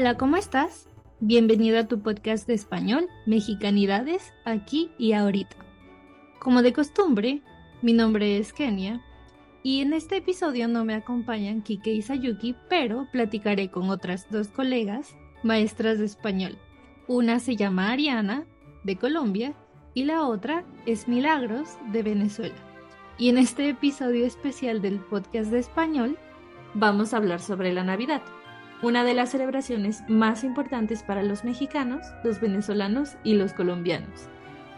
Hola, ¿cómo estás? Bienvenido a tu podcast de español, Mexicanidades, aquí y ahorita. Como de costumbre, mi nombre es Kenia y en este episodio no me acompañan Kike y Sayuki, pero platicaré con otras dos colegas, maestras de español. Una se llama Ariana, de Colombia, y la otra es Milagros, de Venezuela. Y en este episodio especial del podcast de español, vamos a hablar sobre la Navidad, una de las celebraciones más importantes para los mexicanos, los venezolanos y los colombianos.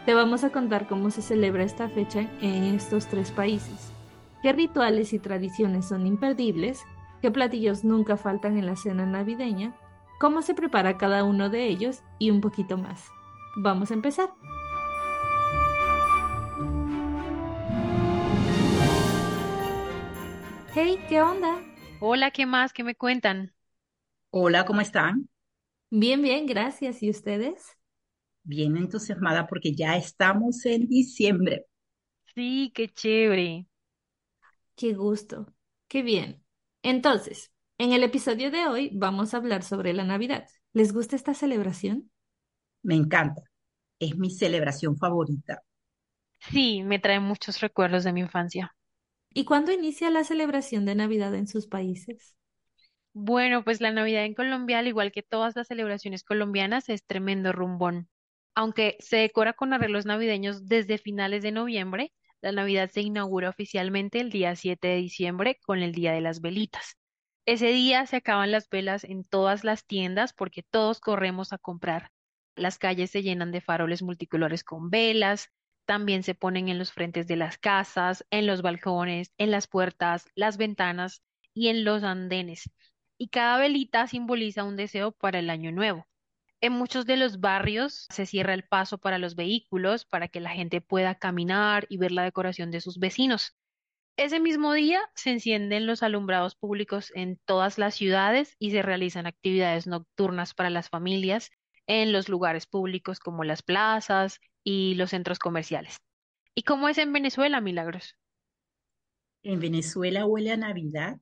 Te vamos a contar cómo se celebra esta fecha en estos tres países, qué rituales y tradiciones son imperdibles, qué platillos nunca faltan en la cena navideña, cómo se prepara cada uno de ellos y un poquito más. Vamos a empezar. Hey, ¿qué onda? Hola, ¿qué más? ¿Qué me cuentan? Hola, ¿cómo están? Bien, bien, gracias. ¿Y ustedes? Bien entusiasmada porque ya estamos en diciembre. Sí, qué chévere. Qué gusto. Qué bien. Entonces, en el episodio de hoy vamos a hablar sobre la Navidad. ¿Les gusta esta celebración? Me encanta. Es mi celebración favorita. Sí, me trae muchos recuerdos de mi infancia. ¿Y cuándo inicia la celebración de Navidad en sus países? Bueno, pues la Navidad en Colombia, al igual que todas las celebraciones colombianas, es tremendo rumbón. Aunque se decora con arreglos navideños desde finales de noviembre, la Navidad se inaugura oficialmente el día 7 de diciembre con el Día de las Velitas. Ese día se acaban las velas en todas las tiendas porque todos corremos a comprar. Las calles se llenan de faroles multicolores con velas, también se ponen en los frentes de las casas, en los balcones, en las puertas, las ventanas y en los andenes. Y cada velita simboliza un deseo para el año nuevo. En muchos de los barrios se cierra el paso para los vehículos para que la gente pueda caminar y ver la decoración de sus vecinos. Ese mismo día se encienden los alumbrados públicos en todas las ciudades y se realizan actividades nocturnas para las familias en los lugares públicos como las plazas y los centros comerciales. ¿Y cómo es en Venezuela, Milagros? En Venezuela huele a Navidad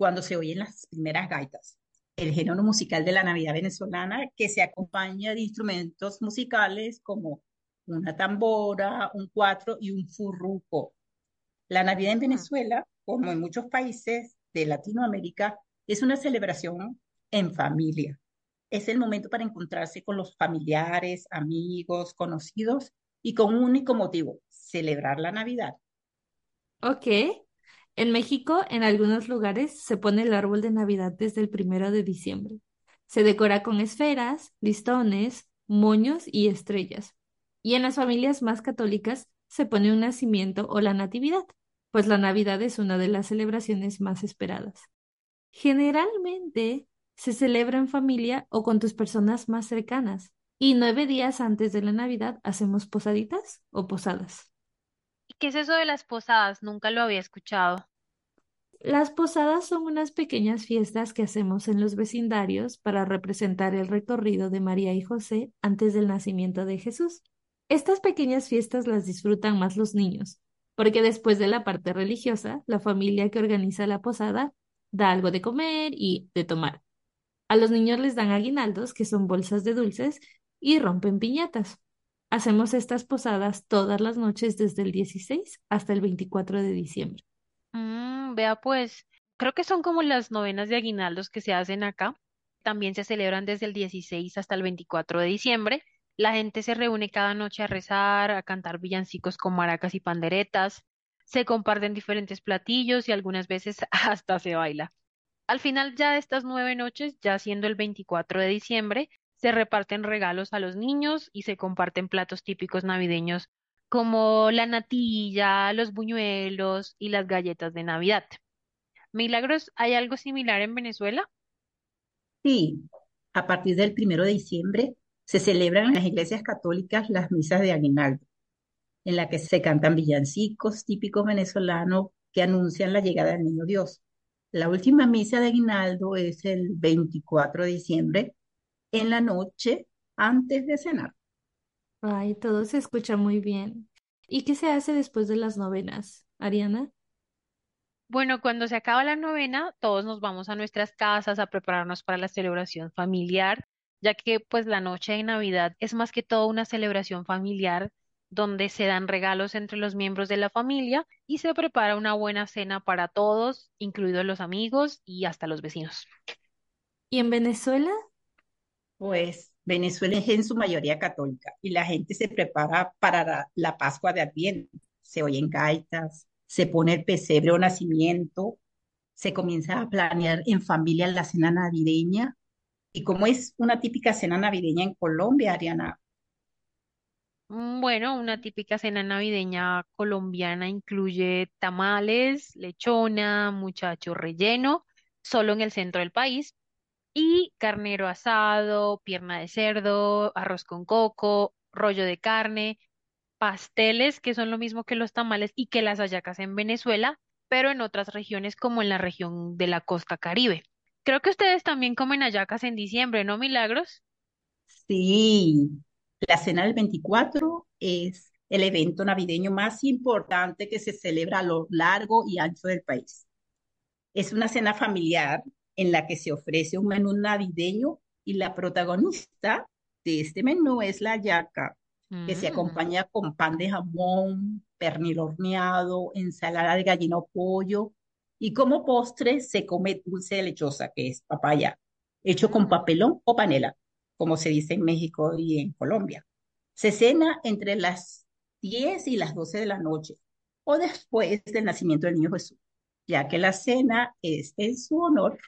cuando se oyen las primeras gaitas. El género musical de la Navidad venezolana que se acompaña de instrumentos musicales como una tambora, un cuatro y un furruco. La Navidad en Venezuela, como en muchos países de Latinoamérica, es una celebración en familia es el momento para encontrarse con los familiares, amigos, conocidos y con un único motivo, celebrar la Navidad. Ok. En México, en algunos lugares, se pone el árbol de Navidad desde el primero de diciembre. Se decora con esferas, listones, moños y estrellas. Y en las familias más católicas se pone un nacimiento o la natividad, pues la Navidad es una de las celebraciones más esperadas. Generalmente se celebra en familia o con tus personas más cercanas. Y nueve días antes de la Navidad hacemos posaditas o posadas. ¿Y qué es eso de las posadas? Nunca lo había escuchado. Las posadas son unas pequeñas fiestas que hacemos en los vecindarios para representar el recorrido de María y José antes del nacimiento de Jesús. Estas pequeñas fiestas las disfrutan más los niños, porque después de la parte religiosa, la familia que organiza la posada da algo de comer y de tomar. A los niños les dan aguinaldos, que son bolsas de dulces, y rompen piñatas. Hacemos estas posadas todas las noches desde el 16 hasta el 24 de diciembre. Mm, vea pues, creo que son como las novenas de aguinaldos que se hacen acá. También se celebran desde el 16 hasta el 24 de diciembre. La gente se reúne cada noche a rezar, a cantar villancicos con maracas y panderetas. Se comparten diferentes platillos y algunas veces hasta se baila. Al final ya de estas nueve noches, ya siendo el 24 de diciembre, se reparten regalos a los niños y se comparten platos típicos navideños como la natilla, los buñuelos y las galletas de Navidad. Milagros, ¿hay algo similar en Venezuela? Sí, a partir del primero de diciembre se celebran en las iglesias católicas las misas de aguinaldo, en la que se cantan villancicos típicos venezolanos que anuncian la llegada del niño Dios. La última misa de aguinaldo es el 24 de diciembre en la noche antes de cenar. Ay, todo se escucha muy bien. ¿Y qué se hace después de las novenas, Ariana? Bueno, cuando se acaba la novena, todos nos vamos a nuestras casas a prepararnos para la celebración familiar, ya que pues la noche de Navidad es más que todo una celebración familiar donde se dan regalos entre los miembros de la familia y se prepara una buena cena para todos, incluidos los amigos y hasta los vecinos. ¿Y en Venezuela? Pues Venezuela es en su mayoría católica y la gente se prepara para la, Pascua de Adviento. Se oyen gaitas, se pone el pesebre o nacimiento, se comienza a planear en familia la cena navideña. ¿Y cómo es una típica cena navideña en Colombia, Ariana? Mm, Bueno, una típica cena navideña colombiana incluye tamales, lechona, muchacho relleno, solo en el centro del país, y carnero asado, pierna de cerdo, arroz con coco, rollo de carne, pasteles, que son lo mismo que los tamales y que las hallacas en Venezuela, pero en otras regiones como en la región de la costa Caribe. Creo que ustedes también comen hallacas en diciembre, ¿no, Milagros? Sí, la cena del 24 es el evento navideño más importante que se celebra a lo largo y ancho del país. Es una cena familiar en la que se ofrece un menú navideño y la protagonista de este menú es la yaca, que se Mm. acompaña con pan de jamón, pernil horneado, ensalada de gallina o pollo y como postre se come dulce de lechosa, que es papaya, hecho con Mm. papelón o panela, como se dice en México y en Colombia. Se cena entre las 10 y las 12 de la noche o después del nacimiento del niño Jesús, ya que la cena es en su honor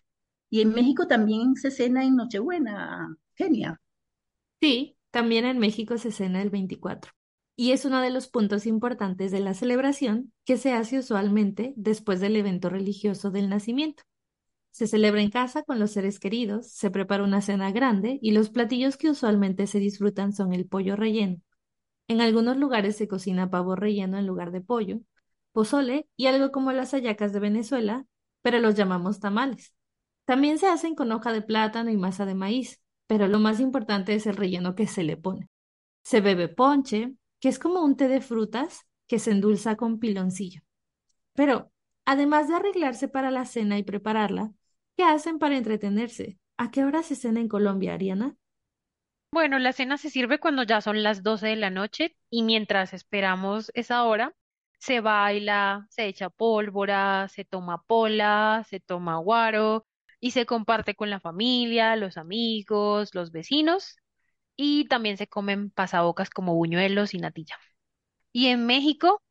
y en México también se cena en Nochebuena, Kenia. Sí, también en México se cena el 24. Y es uno de los puntos importantes de la celebración que se hace usualmente después del evento religioso del nacimiento. Se celebra en casa con los seres queridos, se prepara una cena grande y los platillos que usualmente se disfrutan son el pollo relleno. En algunos lugares se cocina pavo relleno en lugar de pollo, pozole y algo como las hallacas de Venezuela, pero los llamamos tamales. También se hacen con hoja de plátano y masa de maíz, pero lo más importante es el relleno que se le pone. Se bebe ponche, que es como un té de frutas que se endulza con piloncillo. Pero, además de arreglarse para la cena y prepararla, ¿qué hacen para entretenerse? ¿A qué hora se cena en Colombia, Ariana? Bueno, la cena se sirve cuando ya son las 12 de la noche y mientras esperamos esa hora, se baila, se echa pólvora, se toma pola, se toma guaro y se comparte con la familia, los amigos, los vecinos y también se comen pasabocas como buñuelos y natilla. ¿Y en México?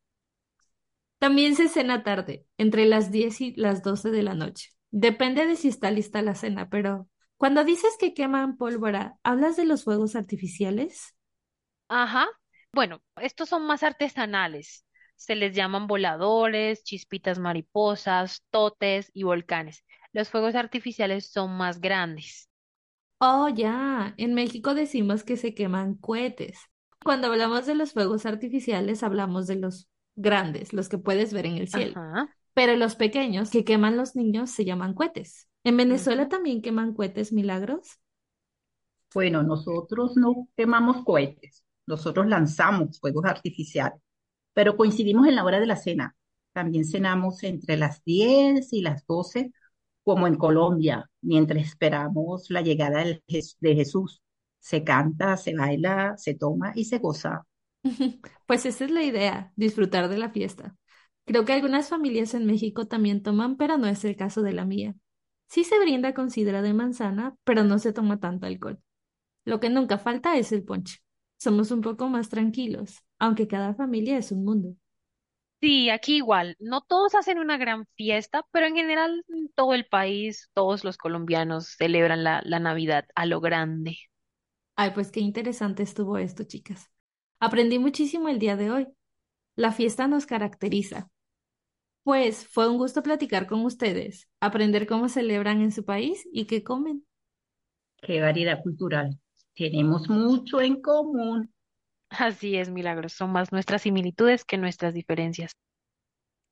También se cena tarde, entre las 10 y las 12 de la noche. Depende de si está lista la cena, pero cuando dices que queman pólvora, ¿hablas de los fuegos artificiales? Ajá. Bueno, estos son más artesanales. Se les llaman voladores, chispitas mariposas, totes y volcanes. Los fuegos artificiales son más grandes. Oh, ya, en México decimos que se queman cohetes. Cuando hablamos de los fuegos artificiales, hablamos de los grandes, los que puedes ver en el cielo. Ajá. Pero los pequeños que queman los niños se llaman cohetes. ¿En Venezuela también queman cohetes milagros? Bueno, nosotros no quemamos cohetes, nosotros lanzamos fuegos artificiales, pero coincidimos en la hora de la cena. También cenamos entre las 10 y las 12, como en Colombia, mientras esperamos la llegada de Jesús. Se canta, se baila, se toma y se goza. Pues esa es la idea, disfrutar de la fiesta. Creo que algunas familias en México también toman, pero no es el caso de la mía. Sí se brinda con sidra de manzana, pero no se toma tanto alcohol. Lo que nunca falta es el ponche. Somos un poco más tranquilos, aunque cada familia es un mundo. Sí, aquí igual. No todos hacen una gran fiesta, pero en general en todo el país, todos los colombianos celebran la, la Navidad a lo grande. Ay, pues qué interesante estuvo esto, chicas. Aprendí muchísimo el día de hoy. La fiesta nos caracteriza. Pues fue un gusto platicar con ustedes, aprender cómo celebran en su país y qué comen. Qué variedad cultural. Tenemos mucho en común. Así es, Milagros. Son más nuestras similitudes que nuestras diferencias.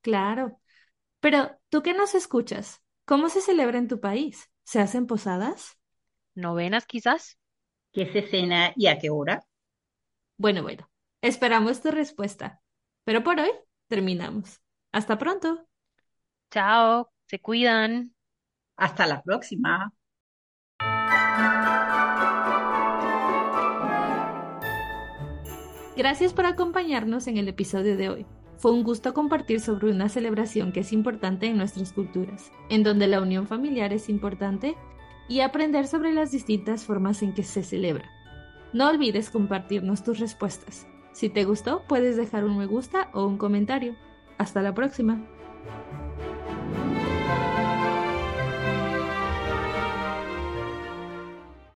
Claro. Pero, ¿tú qué nos escuchas? ¿Cómo se celebra en tu país? ¿Se hacen posadas? ¿Novenas quizás? ¿Qué se cena y a qué hora? Bueno, bueno, esperamos tu respuesta. Pero por hoy terminamos. Hasta pronto. Chao, se cuidan. Hasta la próxima. Gracias por acompañarnos en el episodio de hoy. Fue un gusto compartir sobre una celebración que es importante en nuestras culturas, en donde la unión familiar es importante y aprender sobre las distintas formas en que se celebra. No olvides compartirnos tus respuestas. Si te gustó, puedes dejar un me gusta o un comentario. Hasta la próxima.